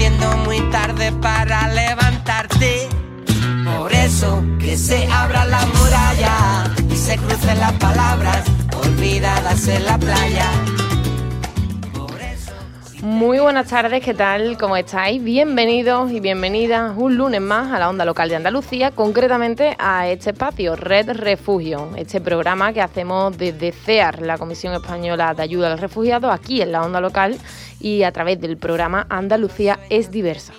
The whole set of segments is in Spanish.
Haciendo muy tarde para levantarte. Por eso que se abra la muralla y se crucen las palabras olvidadas en la playa. Muy buenas tardes, ¿qué tal? ¿Cómo estáis? Bienvenidos y bienvenidas un lunes más a la Onda Local de Andalucía, concretamente a este espacio, Red Refugio, este programa que hacemos desde CEAR, la Comisión Española de Ayuda a los Refugiados, aquí en la Onda Local y a través del programa Andalucía es diversa.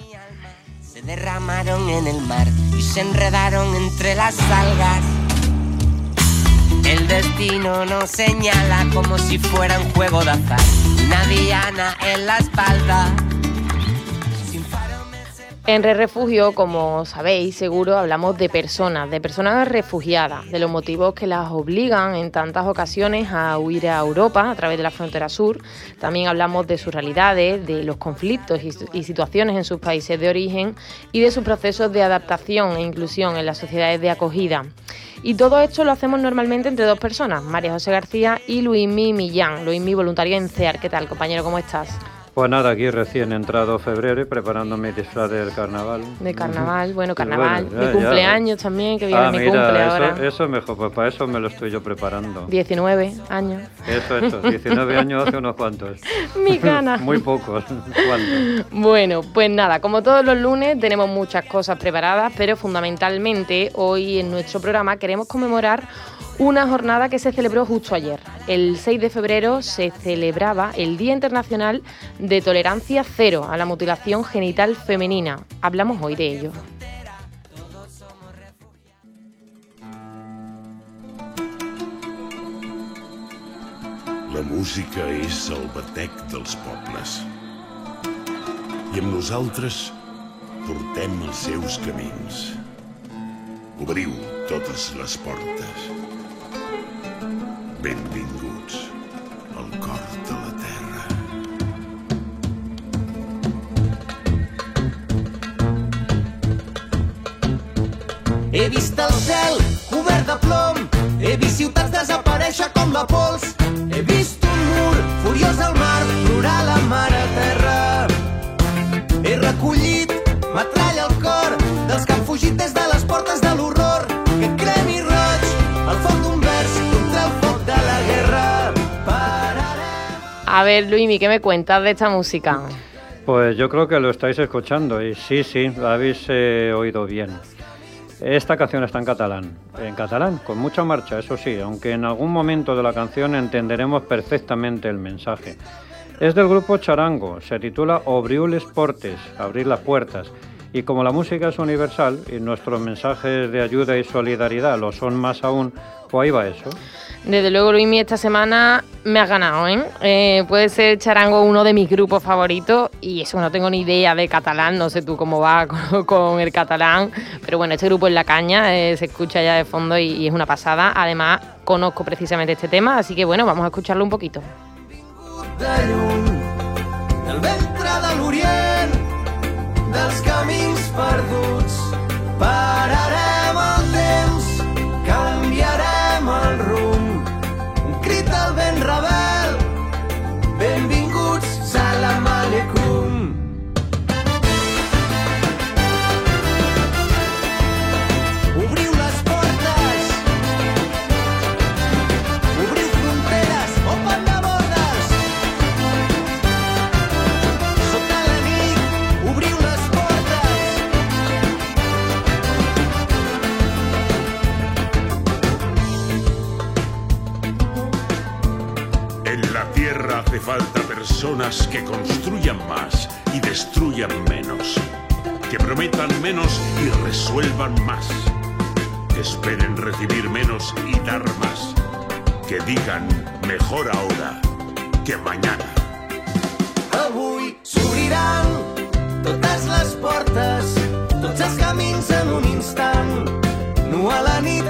Se derramaron en el mar y se enredaron entre las algas. El destino nos señala como si fuera un juego de azar una diana en la espalda. En Re Refugio, como sabéis, seguro hablamos de personas, de personas refugiadas, de los motivos que las obligan en tantas ocasiones a huir a Europa a través de la frontera sur. También hablamos de sus realidades, de los conflictos y situaciones en sus países de origen y de sus procesos de adaptación e inclusión en las sociedades de acogida. Y todo esto lo hacemos normalmente entre dos personas, María José García y Luismi Millán. Luismi, voluntario en CEAR. ¿Qué tal, compañero? ¿Cómo estás? Pues nada, aquí recién entrado febrero y preparando mi disfraz del carnaval. De carnaval, bueno, carnaval. mi cumpleaños también, que viene ah, mi cumple ahora. Eso es mejor, pues para eso me lo estoy yo preparando. 19 años. Eso, eso, 19 años hace unos cuantos. mi gana. Muy pocos. ¿Cuántos? Bueno, pues nada, como todos los lunes tenemos muchas cosas preparadas, pero fundamentalmente hoy en nuestro programa queremos conmemorar una jornada que se celebró justo ayer. El 6 de febrero se celebraba el Día Internacional de Tolerancia Cero a la Mutilación Genital Femenina. Hablamos hoy de ello. La música és el batec dels pobles. I amb nosaltres portem els seus camins. Obriu totes les portes. Benvinguts al cor de la terra. He vist el cel cobert de plom, he vist ciutats desaparèixer com la pols, A ver, Luimi, ¿qué me cuentas de esta música? Pues yo creo que lo estáis escuchando y sí, sí, lo habéis eh, oído bien. Esta canción está en catalán, en catalán, con mucha marcha, eso sí, aunque en algún momento de la canción entenderemos perfectamente el mensaje. Es del grupo Charango, se titula Obriu les portes, abrir las puertas. Y como la música es universal y nuestros mensajes de ayuda y solidaridad lo son más aún, pues ahí va eso. Desde luego, Luimi, esta semana me has ganado, ¿eh? ¿eh? Puede ser Charango uno de mis grupos favoritos y eso no tengo ni idea de catalán, no sé tú cómo va con, el catalán, pero bueno, este grupo es La Caña, eh, se escucha ya de fondo y, es una pasada. Además, conozco precisamente este tema, así que bueno, vamos a escucharlo un poquito. Personas que construyan más y destruyan menos. Que prometan menos y resuelvan más. Que esperen recibir menos y dar más. Que digan mejor ahora que mañana. Avui s'obriran totes les portes, tots els camins en un instant. Nu a la nit.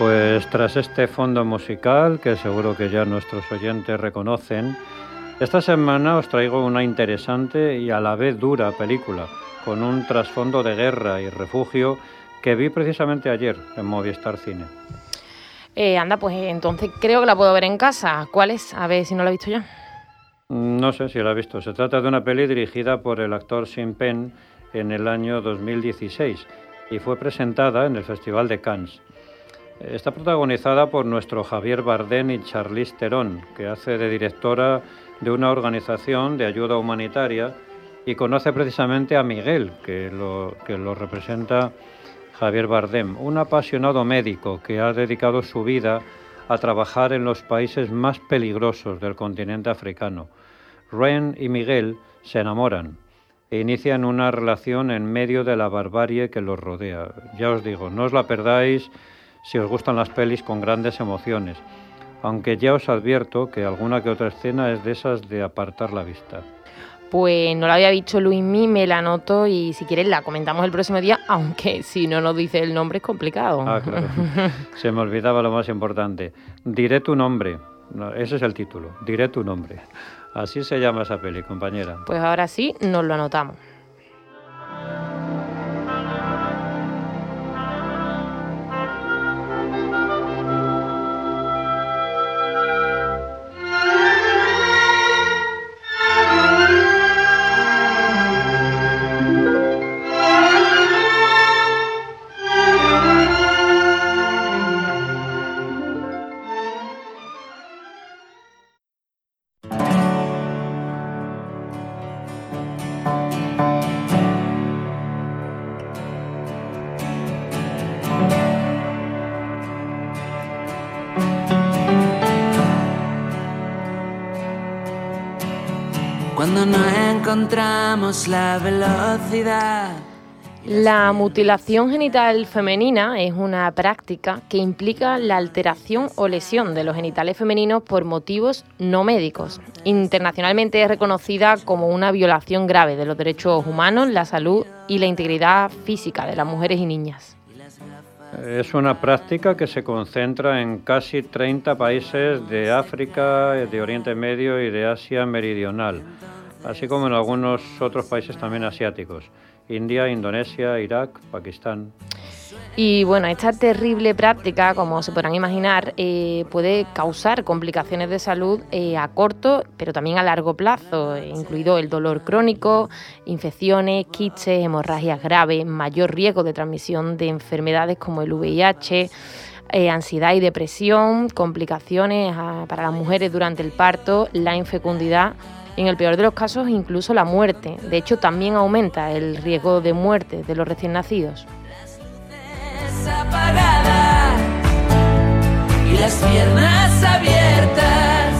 Pues tras este fondo musical, que seguro que ya nuestros oyentes reconocen, esta semana os traigo una interesante y a la vez dura película, con un trasfondo de guerra y refugio que vi precisamente ayer en Movistar Cine. Eh, anda, pues entonces creo que la puedo ver en casa. ¿Cuál es? A ver si no la he visto ya. No sé si la he visto. Se trata de una peli dirigida por el actor Sean Penn en el año 2016 y fue presentada en el Festival de Cannes. Está protagonizada por nuestro Javier Bardem y Charlize Theron, que hace de directora de una organización de ayuda humanitaria y conoce precisamente a Miguel, que lo, que lo representa Javier Bardem, un apasionado médico que ha dedicado su vida a trabajar en los países más peligrosos del continente africano. Ren y Miguel se enamoran e inician una relación en medio de la barbarie que los rodea. Ya os digo, no os la perdáis si os gustan las pelis con grandes emociones, aunque ya os advierto que alguna que otra escena es de esas de apartar la vista. Pues no la había visto Luismi, me la anoto y si quieres la comentamos el próximo día, aunque si no nos dice el nombre es complicado. Ah, claro. Se me olvidaba lo más importante. Diré tu nombre. No, ese es el título. Diré tu nombre. Así se llama esa peli, compañera. Pues ahora sí, nos lo anotamos. Cuando no encontramos la velocidad. La mutilación genital femenina es una práctica que implica la alteración o lesión de los genitales femeninos por motivos no médicos. Internacionalmente es reconocida como una violación grave de los derechos humanos, la salud y la integridad física de las mujeres y niñas. Es una práctica que se concentra en casi 30 países de África, de Oriente Medio y de Asia Meridional, así como en algunos otros países también asiáticos. India, Indonesia, Irak, Pakistán. Y bueno, esta terrible práctica, como se podrán imaginar, eh, puede causar complicaciones de salud eh, a corto, pero también a largo plazo, incluido el dolor crónico, infecciones, quiches, hemorragias graves, mayor riesgo de transmisión de enfermedades como el VIH. Eh, ansiedad y depresión, complicaciones ah, para las mujeres durante el parto, la infecundidad en el peor de los casos incluso la muerte. De hecho, también aumenta el riesgo de muerte de los recién nacidos. Y las piernas abiertas.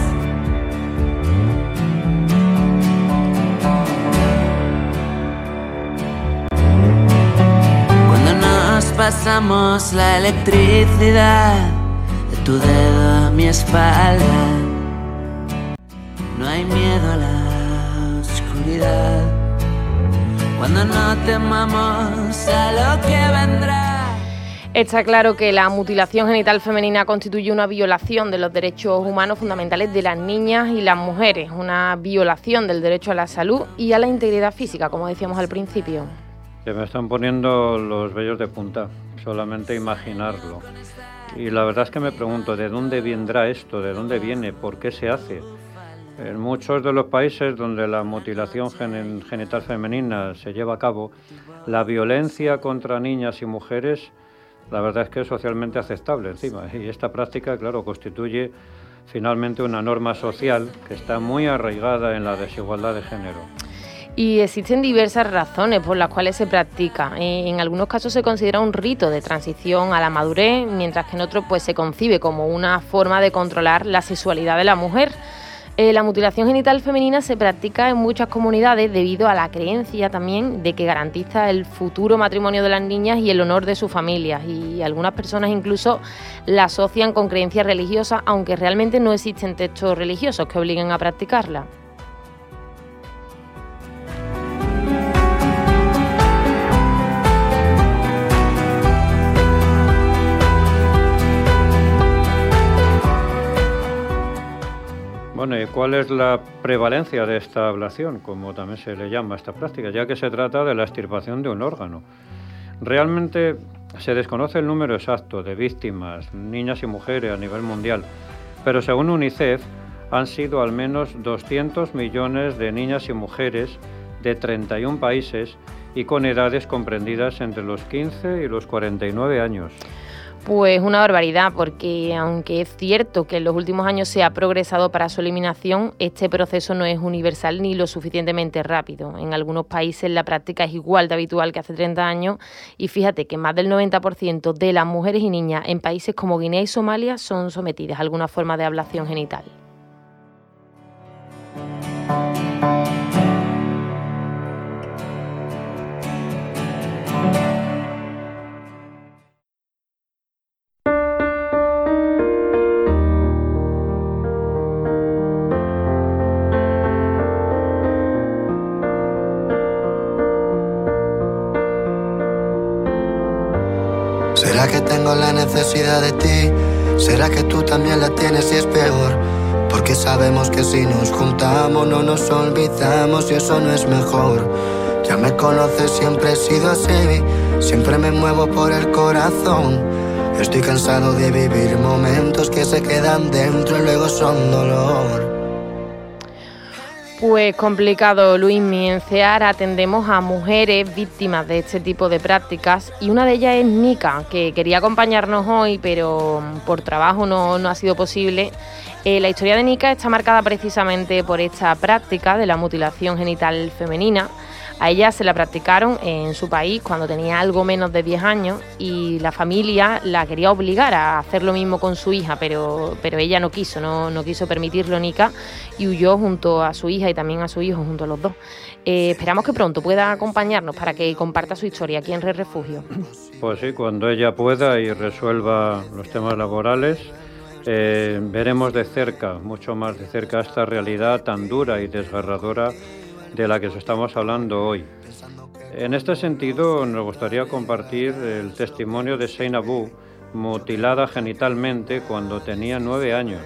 Cuando nos pasamos la electricidad de tu dedo a mi espalda, no hay miedo a la oscuridad. Cuando no temamos a vendrá. Está claro que la mutilación genital femenina constituye una violación de los derechos humanos fundamentales de las niñas y las mujeres, una violación del derecho a la salud y a la integridad física, como decíamos al principio. Se me están poniendo los vellos de punta, solamente imaginarlo. Y la verdad es que me pregunto, ¿de dónde vendrá esto? ¿De dónde viene? ¿Por qué se hace? En muchos de los países donde la mutilación genital femenina se lleva a cabo, la violencia contra niñas y mujeres la verdad es que es socialmente aceptable encima. Y esta práctica, claro, constituye finalmente una norma social que está muy arraigada en la desigualdad de género. Y existen diversas razones por las cuales se practica. En algunos casos se considera un rito de transición a la madurez, mientras que en otros pues, se concibe como una forma de controlar la sexualidad de la mujer. Eh, la mutilación genital femenina se practica en muchas comunidades debido a la creencia también de que garantiza el futuro matrimonio de las niñas y el honor de sus familias. Y algunas personas incluso la asocian con creencias religiosas, aunque realmente no existen textos religiosos que obliguen a practicarla. Bueno, ¿y cuál es la prevalencia de esta ablación, como también se le llama a esta práctica, ya que se trata de la extirpación de un órgano? Realmente se desconoce el número exacto de víctimas, niñas y mujeres a nivel mundial, pero según UNICEF han sido al menos 200 millones de niñas y mujeres de 31 países y con edades comprendidas entre los 15 y los 49 años. Pues una barbaridad, porque aunque es cierto que en los últimos años se ha progresado para su eliminación, este proceso no es universal ni lo suficientemente rápido. En algunos países la práctica es igual de habitual que hace 30 años y fíjate que más del 90% de las mujeres y niñas en países como Guinea y Somalia son sometidas a alguna forma de ablación genital. Necesidad de ti? ¿Será que tú también la tienes y es peor? Porque sabemos que si nos juntamos no nos olvidamos y eso no es mejor. Ya me conoces, siempre he sido así, siempre me muevo por el corazón. Estoy cansado de vivir momentos que se quedan dentro y luego son dolor. Pues complicado, Luis. En CEAR atendemos a mujeres víctimas de este tipo de prácticas y una de ellas es Nika, que quería acompañarnos hoy, pero por trabajo no, ha sido posible. Eh, la historia de Nika está marcada precisamente por esta práctica de la mutilación genital femenina. A ella se la practicaron en su país cuando tenía algo menos de 10 años y la familia la quería obligar a hacer lo mismo con su hija, pero, pero ella no quiso, no, no quiso permitirlo Nika y huyó junto a su hija y también a su hijo, junto a los dos. Eh, esperamos que pronto pueda acompañarnos para que comparta su historia aquí en Red Refugio. Pues sí, cuando ella pueda y resuelva los temas laborales, eh, veremos de cerca, mucho más de cerca, esta realidad tan dura y desgarradora de la que estamos hablando hoy. En este sentido, nos gustaría compartir el testimonio de Abu, mutilada genitalmente cuando tenía nueve años.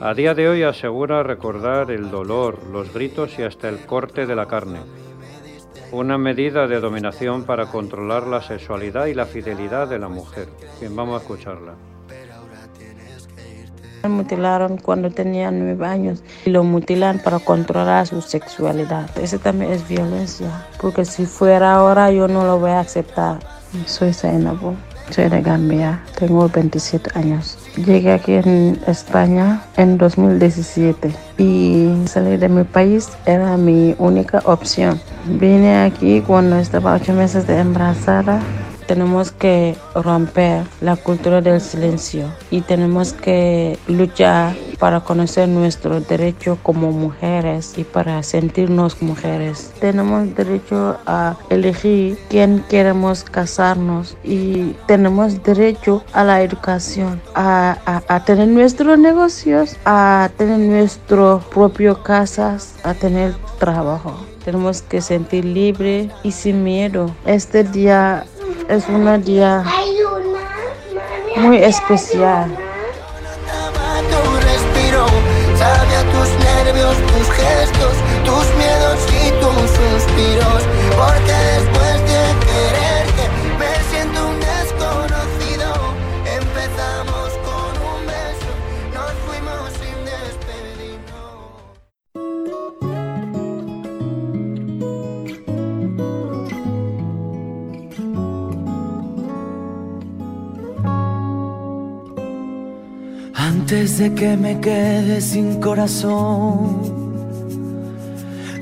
A día de hoy asegura recordar el dolor, los gritos y hasta el corte de la carne. una medida de dominación para controlar la sexualidad y la fidelidad de la mujer. Bien, vamos a escucharla. Me mutilaron cuando tenía nueve años y lo mutilan para controlar su sexualidad. Eso también es violencia, porque si fuera ahora yo no lo voy a aceptar. Soy Zainabo, soy de Gambia, tengo 27 años. Llegué aquí en España en 2017 y salir de mi país era mi única opción. Vine aquí cuando estaba ocho meses de embarazada tenemos que romper la cultura del silencio y tenemos que luchar para conocer nuestro derecho como mujeres y para sentirnos mujeres. Tenemos derecho a elegir quién queremos casarnos y tenemos derecho a la educación, a, tener nuestros negocios, a tener nuestro propio casas, a tener trabajo. Tenemos que sentir libre y sin miedo. Este día es un día muy especial. Sabe a tus nervios, tus gestos, tus miedos y tus suspiros. Porque Antes que me quede sin corazón,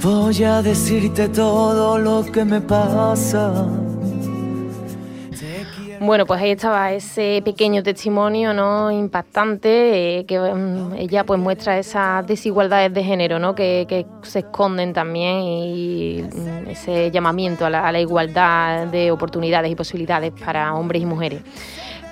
voy a decirte todo lo que me pasa. Bueno, pues ahí estaba ese pequeño testimonio no impactante eh, que mm, ella pues muestra esas desigualdades de género ¿no? que, se esconden también y mm, ese llamamiento a la, a la igualdad de oportunidades y posibilidades para hombres y mujeres.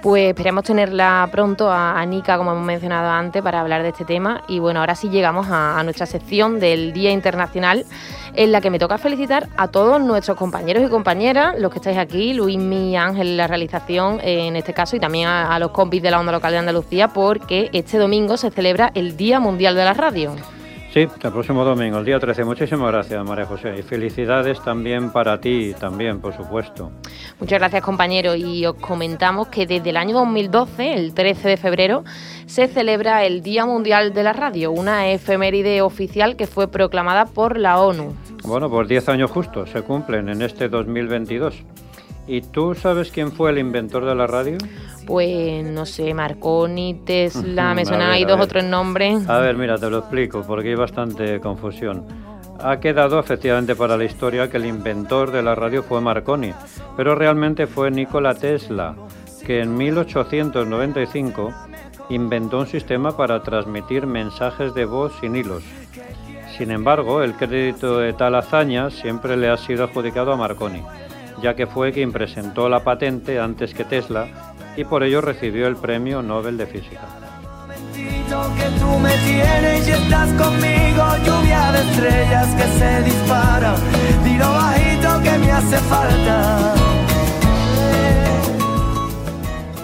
Pues esperamos tenerla pronto a Anika, como hemos mencionado antes, para hablar de este tema. Y bueno, ahora sí llegamos a, a, nuestra sección del Día Internacional, en la que me toca felicitar a todos nuestros compañeros y compañeras, los que estáis aquí, Luis, mi Ángel, la realización en este caso, y también a, a los compis de la onda local de Andalucía, porque este domingo se celebra el Día Mundial de la Radio. Sí, el próximo domingo, el día 13. Muchísimas gracias, María José. Y felicidades también para ti, también, por supuesto. Muchas gracias, compañero. Y os comentamos que desde el año 2012, el 13 de febrero, se celebra el Día Mundial de la Radio, una efeméride oficial que fue proclamada por la ONU. Bueno, pues 10 años justos se cumplen en este 2022. ¿Y tú sabes quién fue el inventor de la radio? Pues no sé, Marconi, Tesla, me suenan ahí dos o tres nombres. A ver, mira, te lo explico porque hay bastante confusión. Ha quedado efectivamente para la historia que el inventor de la radio fue Marconi, pero realmente fue Nikola Tesla, que en 1895 inventó un sistema para transmitir mensajes de voz sin hilos. Sin embargo, el crédito de tal hazaña siempre le ha sido adjudicado a Marconi, ya que fue quien presentó la patente antes que Tesla y por ello recibió el Premio Nobel de Física.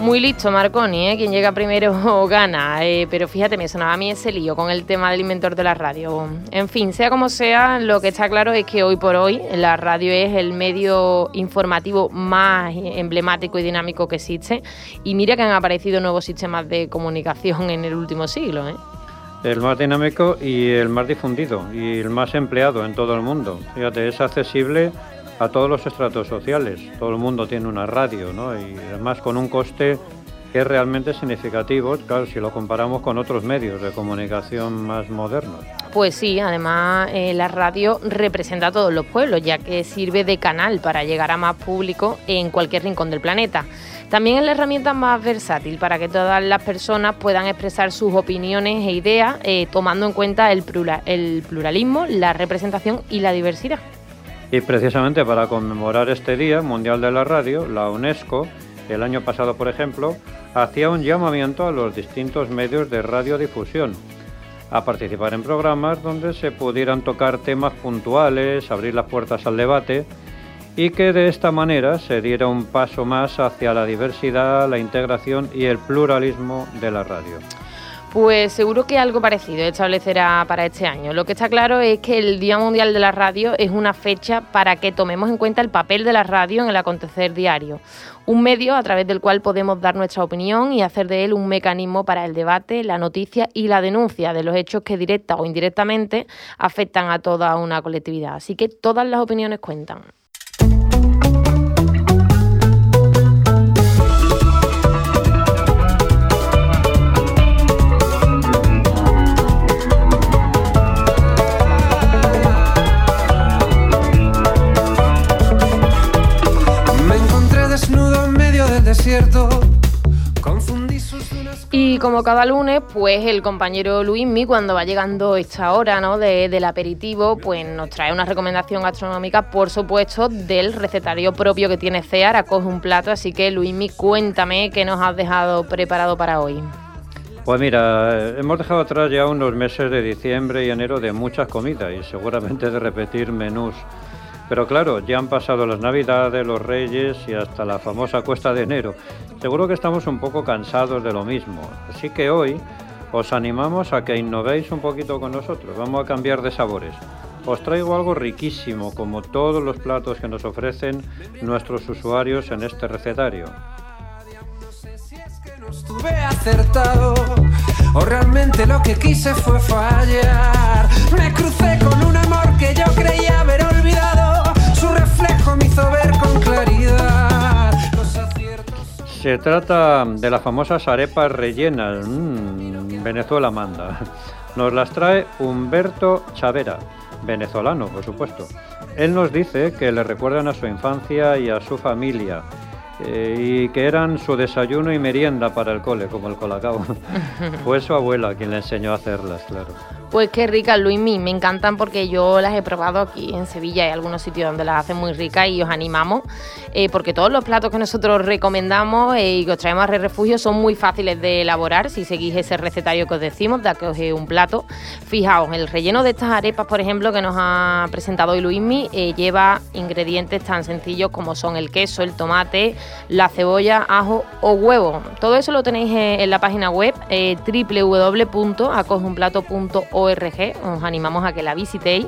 Muy listo Marconi, ¿eh? quien llega primero gana, eh, pero fíjate, me sonaba a mí ese lío con el tema del inventor de la radio. En fin, sea como sea, lo que está claro es que hoy por hoy la radio es el medio informativo más emblemático y dinámico que existe y mira que han aparecido nuevos sistemas de comunicación en el último siglo. ¿eh? El más dinámico y el más difundido y el más empleado en todo el mundo. Fíjate, es accesible a todos los estratos sociales. Todo el mundo tiene una radio, ¿no? Y además con un coste que es realmente significativo, claro, si lo comparamos con otros medios de comunicación más modernos. Pues sí, además eh, la radio representa a todos los pueblos, ya que sirve de canal para llegar a más público en cualquier rincón del planeta. También es la herramienta más versátil para que todas las personas puedan expresar sus opiniones e ideas, eh, tomando en cuenta el, plural, el pluralismo, la representación y la diversidad. Y precisamente para conmemorar este Día Mundial de la Radio, la UNESCO, el año pasado, por ejemplo, hacía un llamamiento a los distintos medios de radiodifusión a participar en programas donde se pudieran tocar temas puntuales, abrir las puertas al debate y que de esta manera se diera un paso más hacia la diversidad, la integración y el pluralismo de la radio. Pues seguro que algo parecido establecerá para este año. Lo que está claro es que el Día Mundial de la Radio es una fecha para que tomemos en cuenta el papel de la radio en el acontecer diario. Un medio a través del cual podemos dar nuestra opinión y hacer de él un mecanismo para el debate, la noticia y la denuncia de los hechos que directa o indirectamente afectan a toda una colectividad. Así que todas las opiniones cuentan. Y como cada lunes, pues el compañero Luismi, cuando va llegando esta hora ¿no? del aperitivo, pues nos trae una recomendación gastronómica, por supuesto, del recetario propio que tiene CEAR, acoge un plato, así que Luismi, cuéntame qué nos has dejado preparado para hoy. Pues mira, hemos dejado atrás ya unos meses de diciembre y enero de muchas comidas y seguramente de repetir menús pero claro, ya han pasado las Navidades, los Reyes y hasta la famosa cuesta de enero. Seguro que estamos un poco cansados de lo mismo. Así que hoy os animamos a que innovéis un poquito con nosotros. Vamos a cambiar de sabores. Os traigo algo riquísimo, como todos los platos que nos ofrecen nuestros usuarios en este recetario. Estuve acertado o realmente lo que quise fue fallar. Me crucé con un amor que yo creía haber olvidado me hizo ver con claridad Se trata de las famosas arepas rellenas. Mm, Venezuela manda. Nos las trae Humberto Chavera, venezolano, por supuesto. Él nos dice que le recuerdan a su infancia y a su familia. Eh, y que eran su desayuno y merienda para el cole, como el colacao. Fue su abuela quien le enseñó a hacerlas, claro. Pues qué ricas, Luismi, me encantan porque yo las he probado aquí en Sevilla, hay algunos sitios donde las hacen muy ricas y os animamos, eh, porque todos los platos que nosotros recomendamos eh, y que os traemos a Re Refugio son muy fáciles de elaborar si seguís ese recetario que os decimos, de que un plato. Fijaos, el relleno de estas arepas, por ejemplo, que nos ha presentado hoy Luismi, eh, lleva ingredientes tan sencillos como son el queso, el tomate, la cebolla, ajo o huevo. Todo eso lo tenéis en la página web www.acogeunplato.org os animamos a que la visitéis.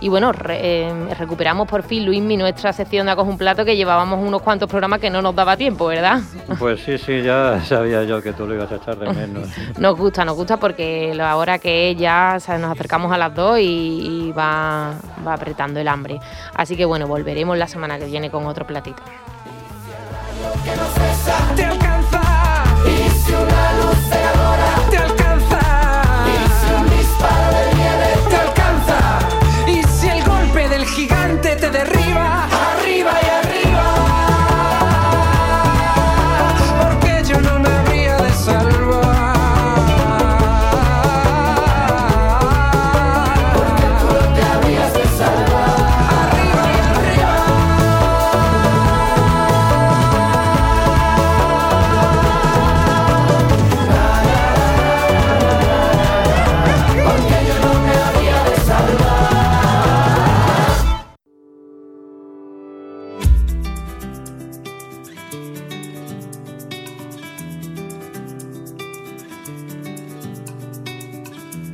Y bueno, eh, recuperamos por fin, Luismi, nuestra sección de Acoge un Plato, que llevábamos unos cuantos programas que no nos daba tiempo, ¿verdad? Pues sí, sí, ya sabía yo que tú lo ibas a echar de menos. nos gusta, nos gusta porque ahora que ya nos acercamos a las dos y, va, va apretando el hambre. Así que bueno, volveremos la semana que viene con otro platito.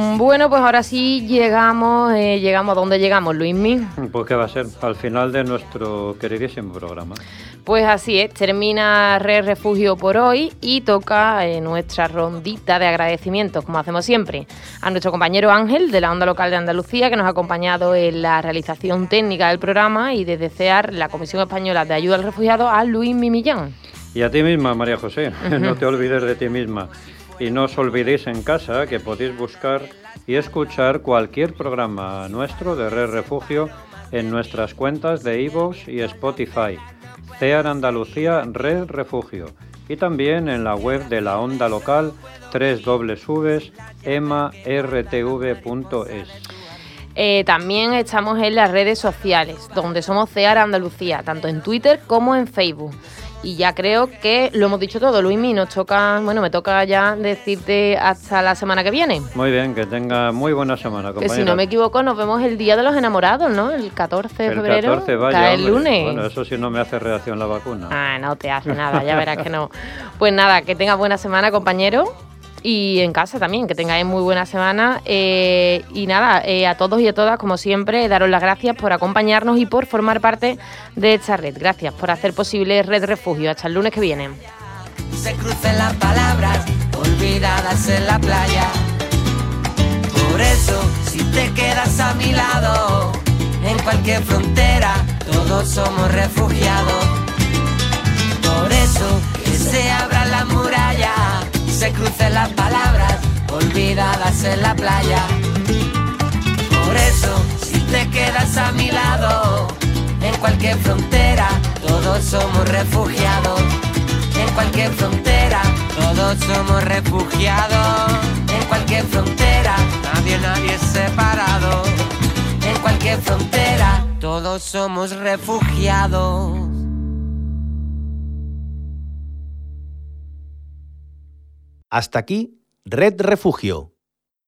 Mm, bueno, pues ahora sí llegamos, eh, llegamos a donde llegamos, Luismi. Pues qué va a ser al final de nuestro queridísimo programa. Pues así es, termina Red Refugio por hoy y toca eh, nuestra rondita de agradecimientos, como hacemos siempre, a nuestro compañero Ángel de la Onda Local de Andalucía, que nos ha acompañado en la realización técnica del programa, y desde CEAR, la Comisión Española de Ayuda al Refugiado, a Luis Mimillán. Y a ti misma, María José, no te olvides de ti misma. Y no os olvidéis en casa que podéis buscar y escuchar cualquier programa nuestro de Red Refugio en nuestras cuentas de iVoox y Spotify. CEAR Andalucía Red Refugio y también en la web de la onda local www.emartv.es. Eh, también estamos en las redes sociales, donde somos CEAR Andalucía, tanto en Twitter como en Facebook. Y ya creo que lo hemos dicho todo, Luismi, nos toca, bueno, me toca ya decirte hasta la semana que viene. Muy bien, que tenga muy buena semana, compañera. Que si no me equivoco, nos vemos el Día de los Enamorados, ¿no? El 14 de febrero. El 14, vaya, el lunes. Bueno, eso sí no me hace reacción la vacuna. Ah, no te hace nada, ya verás que no. Pues nada, que tenga buena semana, compañero y en casa también, que tengáis muy buena semana. Eh, y nada, eh, a todos y a todas, como siempre, daros las gracias por acompañarnos y por formar parte de esta red. Gracias por hacer posible Red Refugio. Hasta el lunes que viene. Se crucen las palabras olvidadas en la playa. Por eso, si te quedas a mi lado, en cualquier frontera, todos somos refugiados. En la playa. Por eso, si te quedas a mi lado, en cualquier frontera, todos somos refugiados. En cualquier frontera, todos somos refugiados. En cualquier frontera, nadie, nadie es separado. En cualquier frontera, todos somos refugiados. Hasta aquí, Red Refugio,